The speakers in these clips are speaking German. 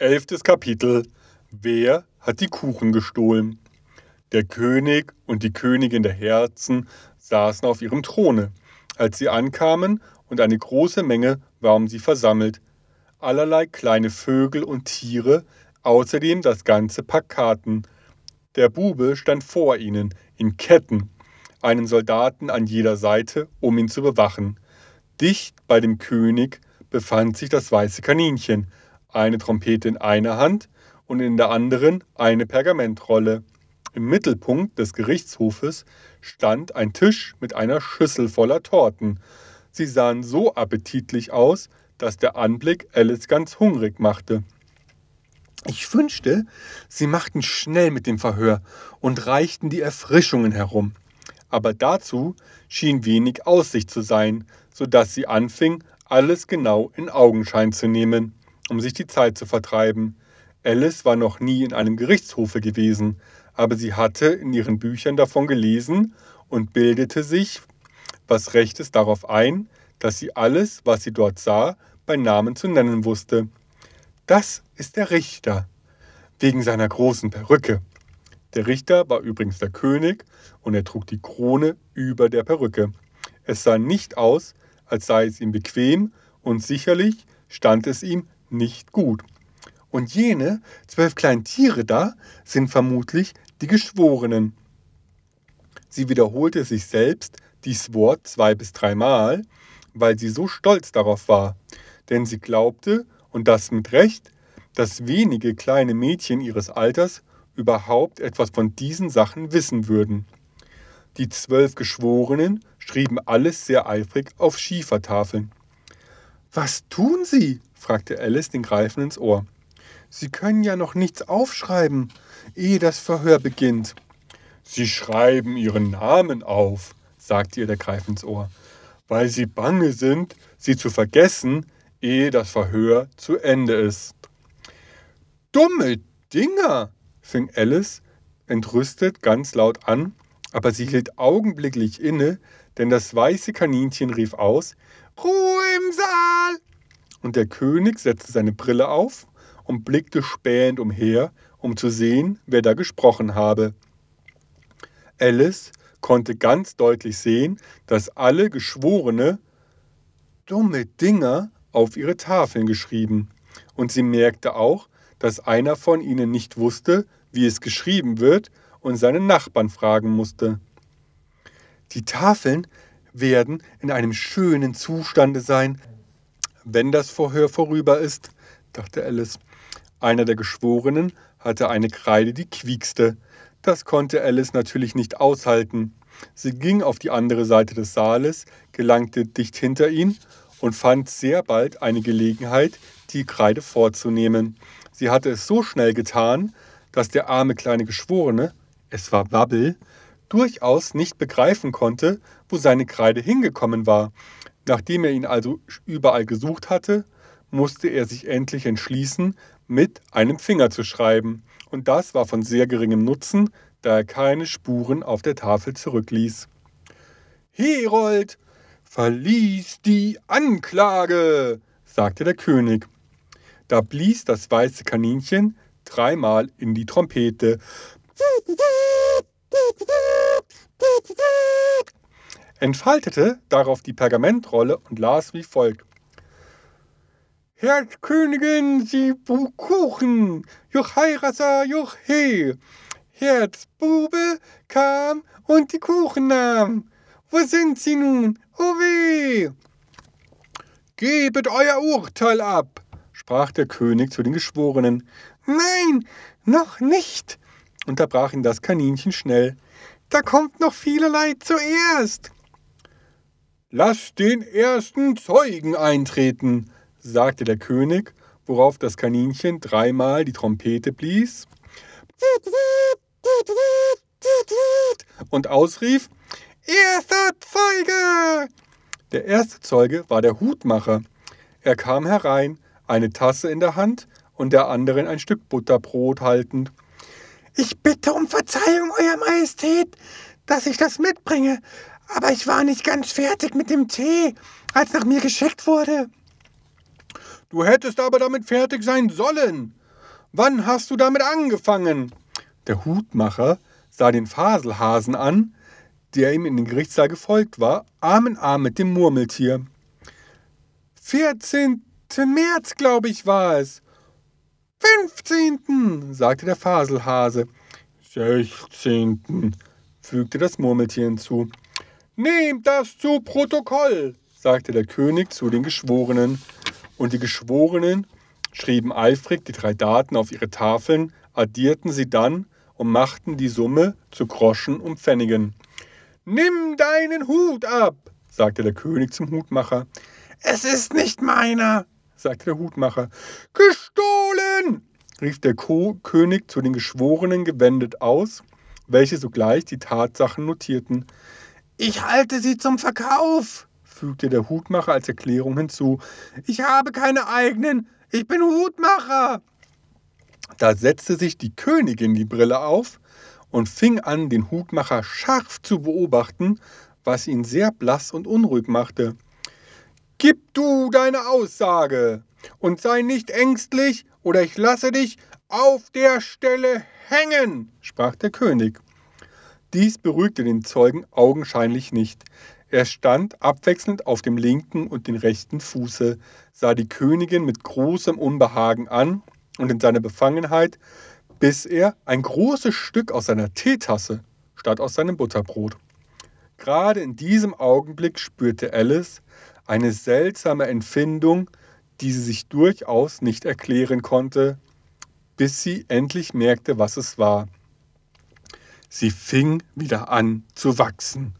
Elftes Kapitel. Wer hat die Kuchen gestohlen? Der König und die Königin der Herzen saßen auf ihrem Throne. Als sie ankamen und eine große Menge war um sie versammelt, allerlei kleine Vögel und Tiere, außerdem das ganze Pack. Der Bube stand vor ihnen in Ketten, einen Soldaten an jeder Seite, um ihn zu bewachen. Dicht bei dem König befand sich das weiße Kaninchen, eine Trompete in einer Hand und in der anderen eine Pergamentrolle. Im Mittelpunkt des Gerichtshofes stand ein Tisch mit einer Schüssel voller Torten. Sie sahen so appetitlich aus, dass der Anblick Alice ganz hungrig machte. Ich wünschte, sie machten schnell mit dem Verhör und reichten die Erfrischungen herum. Aber dazu schien wenig Aussicht zu sein, so dass sie anfing, alles genau in Augenschein zu nehmen um sich die Zeit zu vertreiben. Alice war noch nie in einem Gerichtshofe gewesen, aber sie hatte in ihren Büchern davon gelesen und bildete sich was Rechtes darauf ein, dass sie alles, was sie dort sah, bei Namen zu nennen wusste. Das ist der Richter, wegen seiner großen Perücke. Der Richter war übrigens der König und er trug die Krone über der Perücke. Es sah nicht aus, als sei es ihm bequem und sicherlich stand es ihm nicht gut. Und jene zwölf kleinen Tiere da sind vermutlich die Geschworenen. Sie wiederholte sich selbst dies Wort zwei bis dreimal, weil sie so stolz darauf war, denn sie glaubte, und das mit Recht, dass wenige kleine Mädchen ihres Alters überhaupt etwas von diesen Sachen wissen würden. Die zwölf Geschworenen schrieben alles sehr eifrig auf Schiefertafeln. Was tun Sie? Fragte Alice den Greifen ins Ohr. Sie können ja noch nichts aufschreiben, ehe das Verhör beginnt. Sie schreiben Ihren Namen auf, sagte ihr der Greif ins Ohr, weil Sie bange sind, sie zu vergessen, ehe das Verhör zu Ende ist. Dumme Dinger, fing Alice entrüstet ganz laut an, aber sie hielt augenblicklich inne, denn das weiße Kaninchen rief aus Ruhe im Saal! Und der König setzte seine Brille auf und blickte spähend umher, um zu sehen, wer da gesprochen habe. Alice konnte ganz deutlich sehen, dass alle Geschworene dumme Dinger auf ihre Tafeln geschrieben. Und sie merkte auch, dass einer von ihnen nicht wusste, wie es geschrieben wird und seinen Nachbarn fragen musste. Die Tafeln werden in einem schönen Zustande sein, wenn das Verhör vorüber ist, dachte Alice. Einer der Geschworenen hatte eine Kreide, die quiekste. Das konnte Alice natürlich nicht aushalten. Sie ging auf die andere Seite des Saales, gelangte dicht hinter ihn und fand sehr bald eine Gelegenheit, die Kreide vorzunehmen. Sie hatte es so schnell getan, dass der arme kleine Geschworene, es war Wabbel, durchaus nicht begreifen konnte, wo seine Kreide hingekommen war. Nachdem er ihn also überall gesucht hatte, musste er sich endlich entschließen, mit einem Finger zu schreiben. Und das war von sehr geringem Nutzen, da er keine Spuren auf der Tafel zurückließ. Herold, verließ die Anklage, sagte der König. Da blies das weiße Kaninchen dreimal in die Trompete entfaltete darauf die Pergamentrolle und las wie folgt. Herr Königin, Sie Kuchen, Joch Heirasa, Joch He. Herzbube kam und die Kuchen nahm. Wo sind sie nun? Oh weh! Gebet euer Urteil ab, sprach der König zu den Geschworenen. Nein, noch nicht, unterbrach ihn das Kaninchen schnell. Da kommt noch vielerlei zuerst. Lass den ersten Zeugen eintreten, sagte der König, worauf das Kaninchen dreimal die Trompete blies und ausrief, Erster Zeuge! Der erste Zeuge war der Hutmacher. Er kam herein, eine Tasse in der Hand und der anderen ein Stück Butterbrot haltend. Ich bitte um Verzeihung, Euer Majestät, dass ich das mitbringe, aber ich war nicht ganz fertig mit dem Tee, als nach mir geschickt wurde. Du hättest aber damit fertig sein sollen, Wann hast du damit angefangen? Der Hutmacher sah den Faselhasen an, der ihm in den Gerichtssaal gefolgt war, Arm in Arm mit dem Murmeltier. 14. März, glaube ich, war es. 15. sagte der Faselhase. 16. fügte das Murmeltier hinzu. Nehmt das zu Protokoll, sagte der König zu den Geschworenen. Und die Geschworenen schrieben eifrig die drei Daten auf ihre Tafeln, addierten sie dann und machten die Summe zu Groschen und Pfennigen. Nimm deinen Hut ab, sagte der König zum Hutmacher. Es ist nicht meiner, sagte der Hutmacher. Gestohlen! rief der Ko König zu den Geschworenen gewendet aus, welche sogleich die Tatsachen notierten. Ich halte sie zum Verkauf, fügte der Hutmacher als Erklärung hinzu. Ich habe keine eigenen, ich bin Hutmacher. Da setzte sich die Königin die Brille auf und fing an, den Hutmacher scharf zu beobachten, was ihn sehr blass und unruhig machte. Gib du deine Aussage und sei nicht ängstlich, oder ich lasse dich auf der Stelle hängen, sprach der König. Dies beruhigte den Zeugen augenscheinlich nicht. Er stand abwechselnd auf dem linken und den rechten Fuße, sah die Königin mit großem Unbehagen an und in seiner Befangenheit biss er ein großes Stück aus seiner Teetasse statt aus seinem Butterbrot. Gerade in diesem Augenblick spürte Alice eine seltsame Empfindung, die sie sich durchaus nicht erklären konnte, bis sie endlich merkte, was es war. Sie fing wieder an zu wachsen.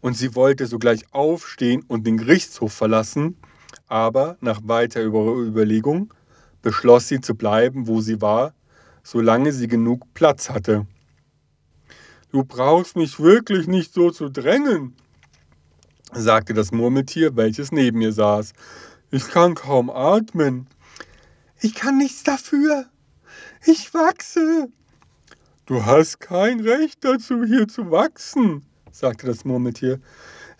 Und sie wollte sogleich aufstehen und den Gerichtshof verlassen, aber nach weiter Überlegung beschloss sie zu bleiben, wo sie war, solange sie genug Platz hatte. Du brauchst mich wirklich nicht so zu drängen, sagte das Murmeltier, welches neben mir saß. Ich kann kaum atmen. Ich kann nichts dafür. Ich wachse, Du hast kein Recht dazu, hier zu wachsen, sagte das Murmeltier.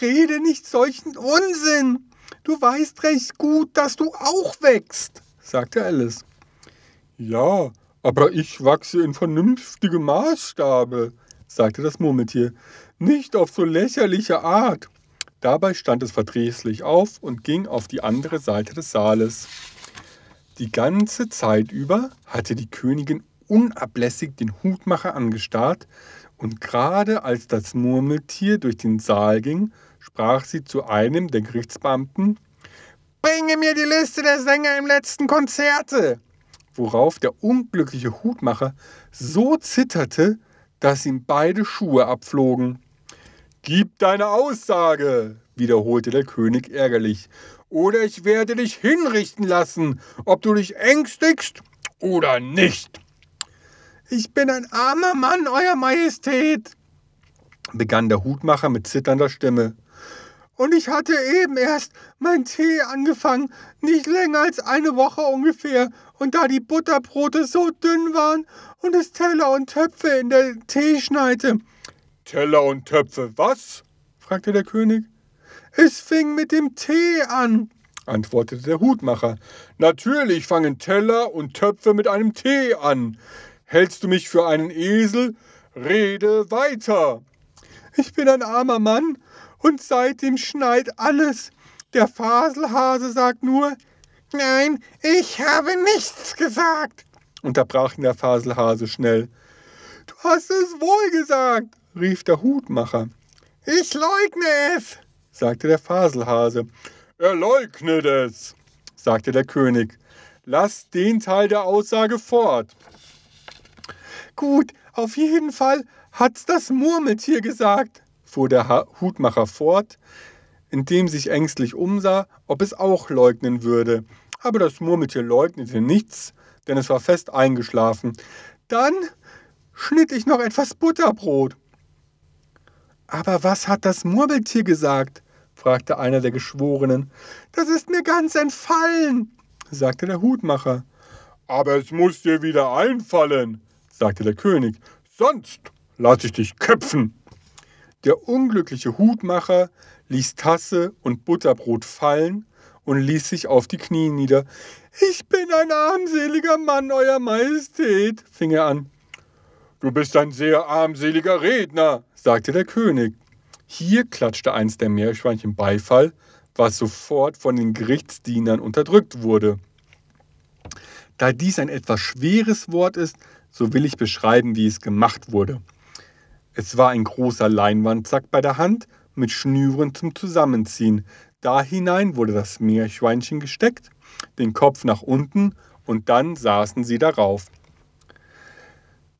Rede nicht solchen Unsinn. Du weißt recht gut, dass du auch wächst, sagte Alice. Ja, aber ich wachse in vernünftigem Maßstabe, sagte das Murmeltier. Nicht auf so lächerliche Art. Dabei stand es verdrießlich auf und ging auf die andere Seite des Saales. Die ganze Zeit über hatte die Königin unablässig den Hutmacher angestarrt, und gerade als das Murmeltier durch den Saal ging, sprach sie zu einem der Gerichtsbeamten Bringe mir die Liste der Sänger im letzten Konzerte. Worauf der unglückliche Hutmacher so zitterte, dass ihm beide Schuhe abflogen. Gib deine Aussage, wiederholte der König ärgerlich, oder ich werde dich hinrichten lassen, ob du dich ängstigst oder nicht. Ich bin ein armer Mann, Euer Majestät, begann der Hutmacher mit zitternder Stimme. Und ich hatte eben erst mein Tee angefangen, nicht länger als eine Woche ungefähr. Und da die Butterbrote so dünn waren und es Teller und Töpfe in der Teeschneite. Teller und Töpfe, was? fragte der König. Es fing mit dem Tee an, antwortete der Hutmacher. Natürlich fangen Teller und Töpfe mit einem Tee an. Hältst du mich für einen Esel? Rede weiter. Ich bin ein armer Mann und seitdem schneit alles. Der Faselhase sagt nur, nein, ich habe nichts gesagt, unterbrach ihn der Faselhase schnell. Du hast es wohl gesagt, rief der Hutmacher. Ich leugne es, sagte der Faselhase. Er leugnet es, sagte der König. Lass den Teil der Aussage fort. Gut, auf jeden Fall hat's das Murmeltier gesagt, fuhr der Hutmacher fort, indem sich ängstlich umsah, ob es auch leugnen würde. Aber das Murmeltier leugnete nichts, denn es war fest eingeschlafen. Dann schnitt ich noch etwas Butterbrot. Aber was hat das Murmeltier gesagt? fragte einer der Geschworenen. Das ist mir ganz entfallen, sagte der Hutmacher. Aber es muss dir wieder einfallen, sagte der König, sonst lass ich dich köpfen. Der unglückliche Hutmacher ließ Tasse und Butterbrot fallen und ließ sich auf die Knie nieder. Ich bin ein armseliger Mann, Euer Majestät, fing er an. Du bist ein sehr armseliger Redner, sagte der König. Hier klatschte eins der Meerschweinchen Beifall, was sofort von den Gerichtsdienern unterdrückt wurde. Da dies ein etwas schweres Wort ist, so will ich beschreiben, wie es gemacht wurde. Es war ein großer Leinwandsack bei der Hand mit Schnüren zum Zusammenziehen. Da hinein wurde das Meerschweinchen gesteckt, den Kopf nach unten und dann saßen sie darauf.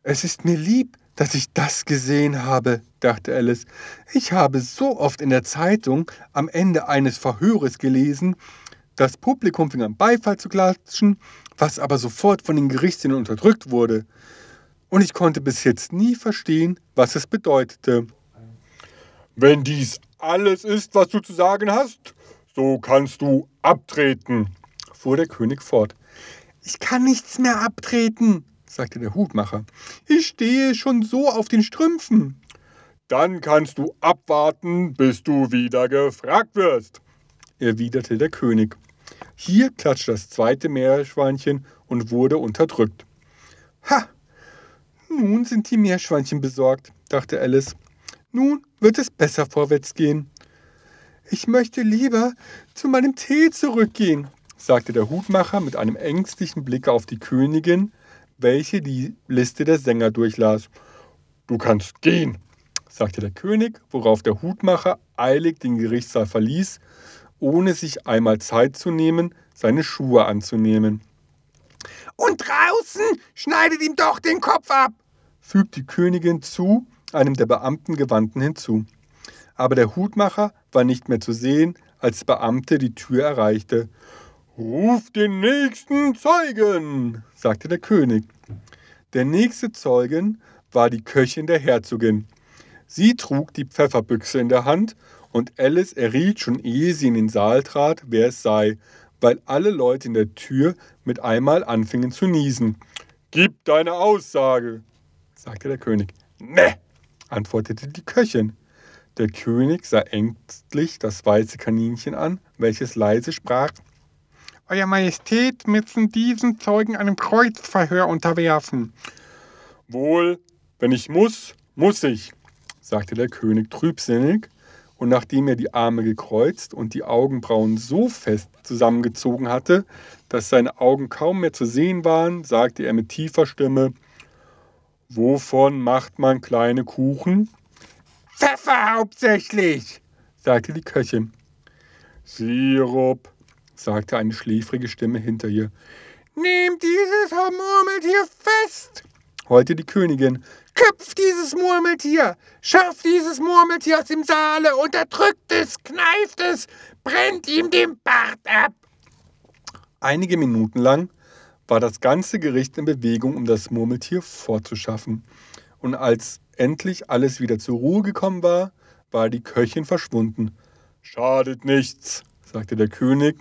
Es ist mir lieb, dass ich das gesehen habe, dachte Alice. Ich habe so oft in der Zeitung am Ende eines Verhöres gelesen, das Publikum fing an Beifall zu klatschen, was aber sofort von den Gerichtsdienern unterdrückt wurde. Und ich konnte bis jetzt nie verstehen, was es bedeutete. Wenn dies alles ist, was du zu sagen hast, so kannst du abtreten, fuhr der König fort. Ich kann nichts mehr abtreten, sagte der Hutmacher. Ich stehe schon so auf den Strümpfen. Dann kannst du abwarten, bis du wieder gefragt wirst, erwiderte der König. Hier klatschte das zweite Meerschweinchen und wurde unterdrückt. Ha! Nun sind die Meerschweinchen besorgt, dachte Alice. Nun wird es besser vorwärts gehen. Ich möchte lieber zu meinem Tee zurückgehen, sagte der Hutmacher mit einem ängstlichen Blick auf die Königin, welche die Liste der Sänger durchlas. Du kannst gehen, sagte der König, worauf der Hutmacher eilig den Gerichtssaal verließ, ohne sich einmal Zeit zu nehmen, seine Schuhe anzunehmen. Und draußen schneidet ihm doch den Kopf ab, fügt die Königin zu, einem der Beamten gewandten hinzu. Aber der Hutmacher war nicht mehr zu sehen, als der Beamte die Tür erreichte. Ruf den nächsten Zeugen, sagte der König. Der nächste Zeugen war die Köchin der Herzogin. Sie trug die Pfefferbüchse in der Hand und Alice erriet schon ehe sie in den Saal trat, wer es sei, weil alle Leute in der Tür mit einmal anfingen zu niesen. Gib deine Aussage, sagte der König. Ne, antwortete die Köchin. Der König sah ängstlich das weiße Kaninchen an, welches leise sprach. Euer Majestät müssen diesen Zeugen einem Kreuzverhör unterwerfen. Wohl, wenn ich muss, muss ich, sagte der König trübsinnig, und nachdem er die Arme gekreuzt und die Augenbrauen so fest zusammengezogen hatte, dass seine Augen kaum mehr zu sehen waren, sagte er mit tiefer Stimme Wovon macht man kleine Kuchen? Pfeffer hauptsächlich, sagte die Köchin. Sirup, sagte eine schläfrige Stimme hinter ihr. Nehmt dieses Murmeltier fest, heulte die Königin. Köpft dieses Murmeltier, schafft dieses Murmeltier aus dem Saale, unterdrückt es, kneift es, brennt ihm den Bart ab. Einige Minuten lang war das ganze Gericht in Bewegung, um das Murmeltier fortzuschaffen. Und als endlich alles wieder zur Ruhe gekommen war, war die Köchin verschwunden. Schadet nichts, sagte der König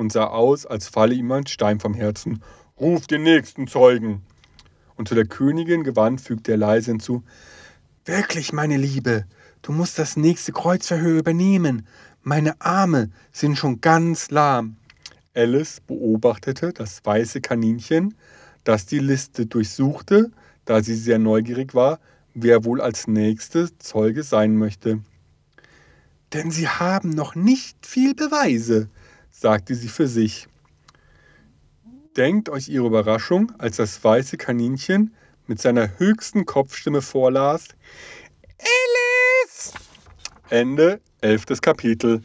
und sah aus, als falle ihm ein Stein vom Herzen. Ruf den nächsten Zeugen. Und zu der Königin gewandt fügte er leise hinzu: Wirklich, meine Liebe, du musst das nächste Kreuzverhör übernehmen. Meine Arme sind schon ganz lahm. Alice beobachtete das weiße Kaninchen, das die Liste durchsuchte, da sie sehr neugierig war, wer wohl als nächste Zeuge sein möchte. Denn sie haben noch nicht viel Beweise, sagte sie für sich. Denkt euch ihre Überraschung, als das weiße Kaninchen mit seiner höchsten Kopfstimme vorlas. Alice! Ende elftes Kapitel.